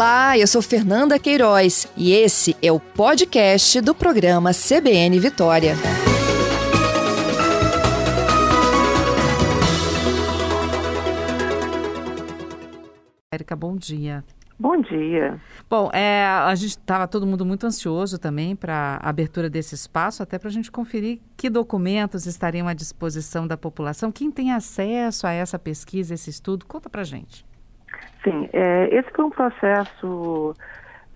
Olá, eu sou Fernanda Queiroz e esse é o podcast do programa CBN Vitória. Érica, bom dia. Bom dia. Bom, é, a gente estava todo mundo muito ansioso também para a abertura desse espaço, até para a gente conferir que documentos estariam à disposição da população. Quem tem acesso a essa pesquisa, esse estudo, conta para gente. Sim, é, esse foi um processo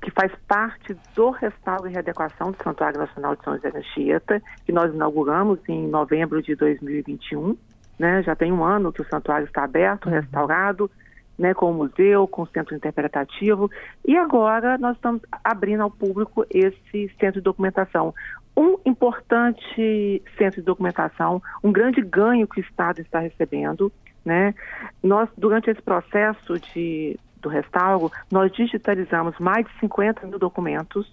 que faz parte do restauro e readequação do Santuário Nacional de São José da Anchieta, que nós inauguramos em novembro de 2021. Né? Já tem um ano que o santuário está aberto, uhum. restaurado, né, com o museu, com o centro interpretativo, e agora nós estamos abrindo ao público esse centro de documentação. Um importante centro de documentação, um grande ganho que o Estado está recebendo, né? Nós, durante esse processo de, do restauro, nós digitalizamos mais de 50 mil documentos,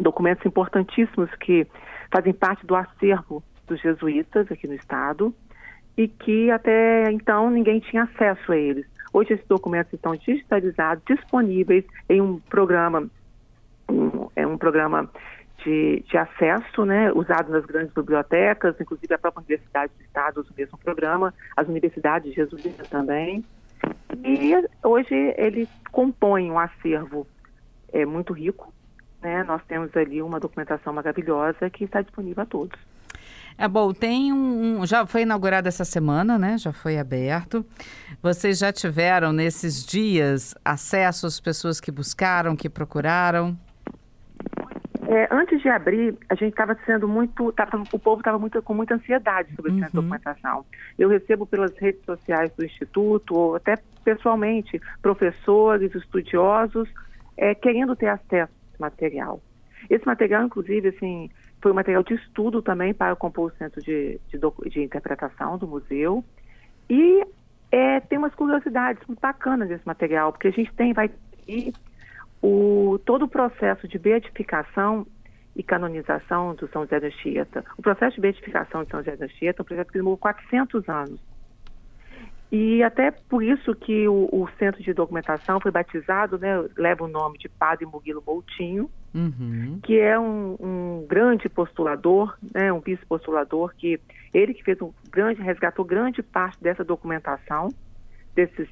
documentos importantíssimos que fazem parte do acervo dos jesuítas aqui no Estado, e que até então ninguém tinha acesso a eles. Hoje esses documentos estão digitalizados, disponíveis em um programa, um, é um programa de, de, acesso, né, usado nas grandes bibliotecas, inclusive a própria Universidade do Estado usa o mesmo programa, as universidades jesuítas também. E hoje ele compõe um acervo é, muito rico. Né? Nós temos ali uma documentação maravilhosa que está disponível a todos. É bom, tem um, um, Já foi inaugurado essa semana, né? Já foi aberto. Vocês já tiveram nesses dias acesso às pessoas que buscaram, que procuraram? É, antes de abrir, a gente estava sendo muito. Tava, o povo estava muito, com muita ansiedade sobre essa uhum. documentação. Eu recebo pelas redes sociais do Instituto, ou até pessoalmente, professores, estudiosos, é, querendo ter acesso a esse material. Esse material, inclusive, assim, foi um material de estudo também para compor o centro de, de, de interpretação do museu. E é, tem umas curiosidades muito bacanas desse material, porque a gente tem, vai o, todo o processo de beatificação e canonização do São José da Anchieta. O processo de beatificação de São José da Anchieta é um projeto que demorou 400 anos. E até por isso que o, o, centro de documentação foi batizado, né, leva o nome de Padre Murilo Moutinho, uhum. que é um, um, grande postulador, né, um vice-postulador, que ele que fez um grande, resgatou grande parte dessa documentação, desses,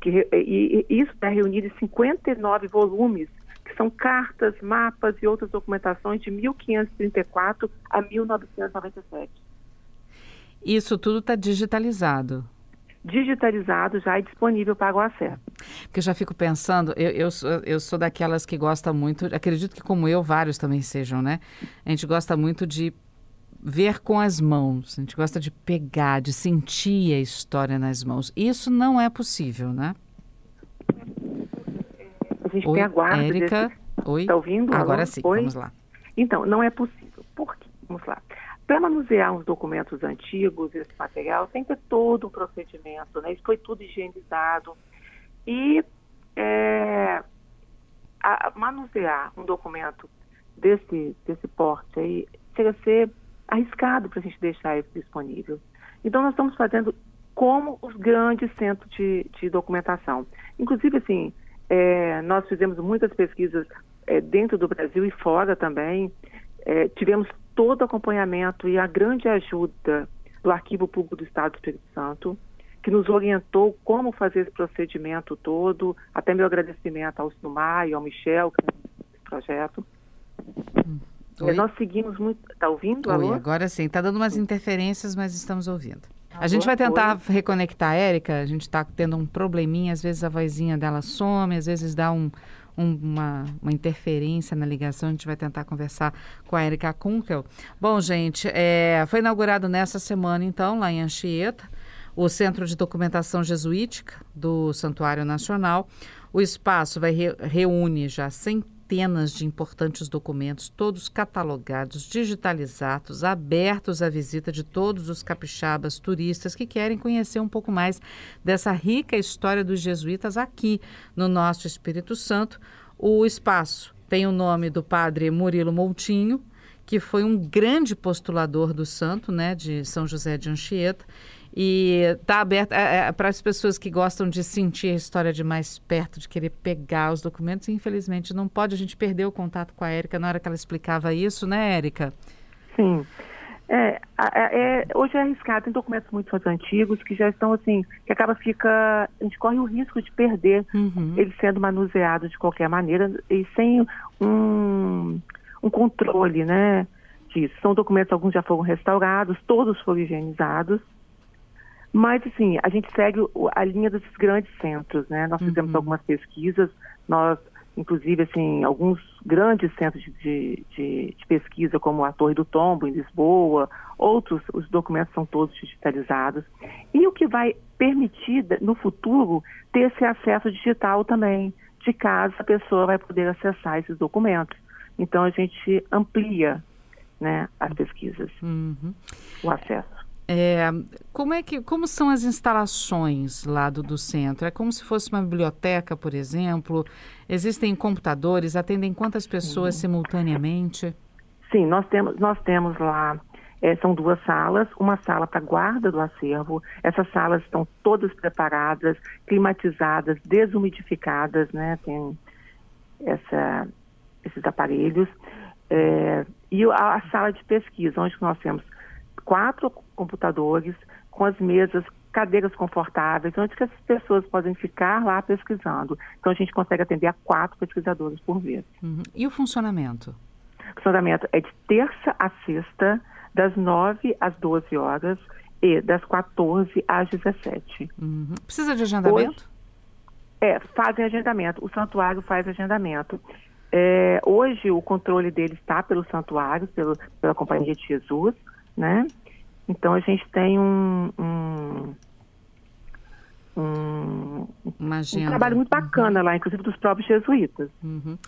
que, e, e isso está reunido em 59 volumes, que são cartas, mapas e outras documentações de 1534 a 1997. Isso tudo está digitalizado digitalizado já e disponível para o acesso. Porque eu já fico pensando, eu, eu, sou, eu sou daquelas que gosta muito, acredito que como eu, vários também sejam, né? A gente gosta muito de ver com as mãos, a gente gosta de pegar, de sentir a história nas mãos. Isso não é possível, né? A gente Oi, tem a guarda. Érica, desse... Oi. Está ouvindo? Agora sim, Oi? vamos lá. Então, não é possível. Por quê? Vamos lá. Para manusear uns documentos antigos, esse material, tem que ter todo um procedimento, né? Isso foi tudo higienizado. E é, a, manusear um documento desse, desse porte aí chega a ser arriscado para a gente deixar isso disponível. Então, nós estamos fazendo como os grandes centros de, de documentação. Inclusive, assim, é, nós fizemos muitas pesquisas é, dentro do Brasil e fora também. É, tivemos todo o acompanhamento e a grande ajuda do Arquivo Público do Estado do Espírito Santo, que nos orientou como fazer esse procedimento todo. Até meu agradecimento ao Sinumar e ao Michel, que esse projeto. Oi? Nós seguimos muito. Está ouvindo? Oi, agora sim. Está dando umas interferências, mas estamos ouvindo. A gente vai tentar Oi. reconectar a Érica. A gente está tendo um probleminha. Às vezes a vozinha dela some, às vezes dá um, uma, uma, interferência na ligação. A gente vai tentar conversar com a Erika Kunkel. Bom, gente, é, foi inaugurado nessa semana, então, lá em Anchieta, o Centro de Documentação Jesuítica do Santuário Nacional. O espaço vai re, reúne já centenas centenas de importantes documentos, todos catalogados, digitalizados, abertos à visita de todos os capixabas turistas que querem conhecer um pouco mais dessa rica história dos jesuítas aqui no nosso Espírito Santo. O espaço tem o nome do padre Murilo Moutinho, que foi um grande postulador do santo, né, de São José de Anchieta, E está aberto é, é, para as pessoas que gostam de sentir a história de mais perto, de querer pegar os documentos. Infelizmente, não pode a gente perder o contato com a Érica na hora que ela explicava isso, né, Érica? Sim. É, é, hoje é arriscado, tem documentos muito antigos que já estão assim, que acaba fica, a gente corre o risco de perder uhum. eles sendo manuseados de qualquer maneira e sem um, um controle, né, disso. São documentos, alguns já foram restaurados, todos foram higienizados, mas assim, a gente segue a linha desses grandes centros, né, nós fizemos uhum. algumas pesquisas, nós inclusive assim alguns grandes centros de, de, de, de, pesquisa como a Torre do Tombo em Lisboa, outros os documentos são todos digitalizados e o que vai permitir no futuro ter esse acesso digital também de casa a pessoa vai poder acessar esses documentos. Então a gente amplia né, as pesquisas, uhum. o acesso. É, como é que como são as instalações lá do, do centro? É como se fosse uma biblioteca, por exemplo? Existem computadores? Atendem quantas pessoas Sim. simultaneamente? Sim, nós temos nós temos lá é, são duas salas, uma sala para guarda do acervo. Essas salas estão todas preparadas, climatizadas, desumidificadas, né? Tem essa, esses aparelhos. É, e a, a, sala de pesquisa, onde nós temos quatro computadores com as mesas, cadeiras confortáveis, onde que as pessoas podem ficar lá pesquisando. Então a gente consegue atender a quatro pesquisadores por vez. Uhum. E o funcionamento? O funcionamento é de terça a sexta, das 9 às 12 horas e das 14 às 17. Uhum. Precisa de agendamento? Hoje, é, fazem agendamento. O santuário faz agendamento. É, hoje o controle dele está pelo santuário, pelo, pela Companhia de Jesus, né? Então a gente tem um, um, um, um trabalho muito bacana uhum. lá, inclusive dos próprios jesuítas. Uhum.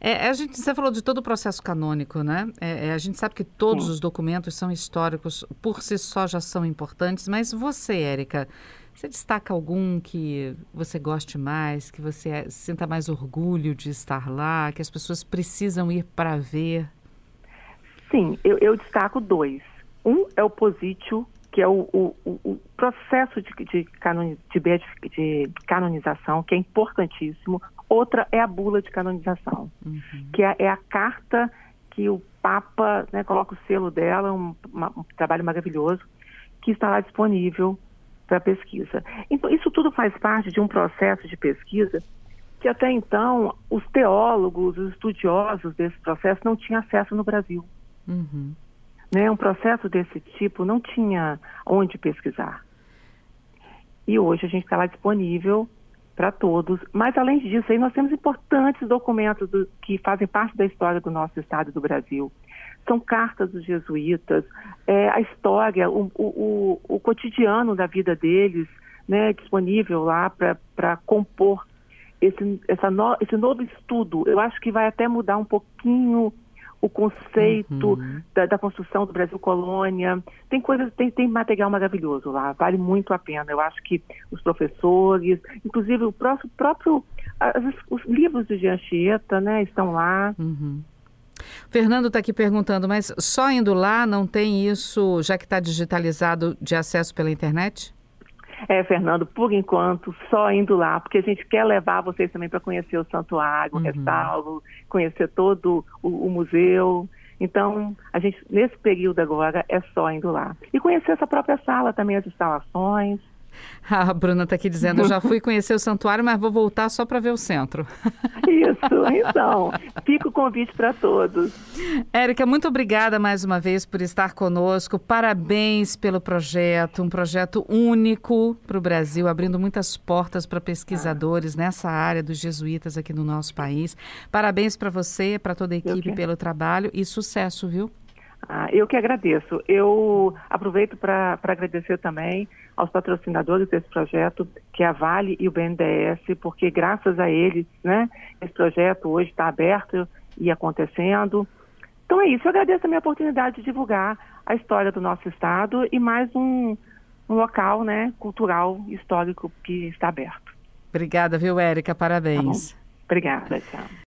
É, a gente, você falou de todo o processo canônico, né? É, é, a gente sabe que todos Sim. os documentos são históricos, por si só já são importantes, mas você, Érica, você destaca algum que você goste mais, que você é, sinta mais orgulho de estar lá, que as pessoas precisam ir para ver? Sim, eu, eu destaco dois. Um é o posítio, que é o, o, o processo de, de, de, de, canonização, que é importantíssimo. Outra é a bula de canonização, uhum. que é, é, a carta que o Papa né, coloca o selo dela, um, uma, um trabalho maravilhoso, que está lá disponível para pesquisa. Então, isso tudo faz parte de um processo de pesquisa que até então os teólogos, os estudiosos desse processo não tinham acesso no Brasil. Uhum. Né? Um processo desse tipo não tinha onde pesquisar. E hoje a gente está lá disponível para todos. Mas, além disso, aí nós temos importantes documentos do, que fazem parte da história do nosso Estado do Brasil. São cartas dos jesuítas, é, a história, o, o, o, cotidiano da vida deles, né, disponível lá para compor esse, essa no, esse novo estudo. Eu acho que vai até mudar um pouquinho o conceito uhum. da, da, construção do Brasil colônia. Tem coisas, tem, tem material maravilhoso lá, vale muito a pena. Eu acho que os professores, inclusive o próprio, próprio as, os livros de Jean Chieta, né, estão lá. Uhum. Fernando está aqui perguntando, mas só indo lá não tem isso, já que está digitalizado, de acesso pela internet? É, Fernando, por enquanto, só indo lá, porque a gente quer levar vocês também para conhecer o santuário, uhum. o restauro, conhecer todo o, o museu. Então, a gente, nesse período agora, é só indo lá. E conhecer essa própria sala também, as instalações. A Bruna está aqui dizendo, eu já fui conhecer o santuário, mas vou voltar só para ver o centro. Isso, então, fica o convite para todos. Érica, muito obrigada mais uma vez por estar conosco. Parabéns pelo projeto, um projeto único para o Brasil, abrindo muitas portas para pesquisadores ah. nessa área dos jesuítas aqui no nosso país. Parabéns para você, para toda a equipe pelo trabalho e sucesso, viu? Ah, eu que agradeço. Eu aproveito para agradecer também aos patrocinadores desse projeto, que é a Vale e o BNDES, porque graças a eles, né, esse projeto hoje está aberto e acontecendo. Então é isso, eu agradeço a minha oportunidade de divulgar a história do nosso estado e mais um, um local né, cultural histórico que está aberto. Obrigada, viu, Érica? Parabéns. Tá Obrigada, tchau.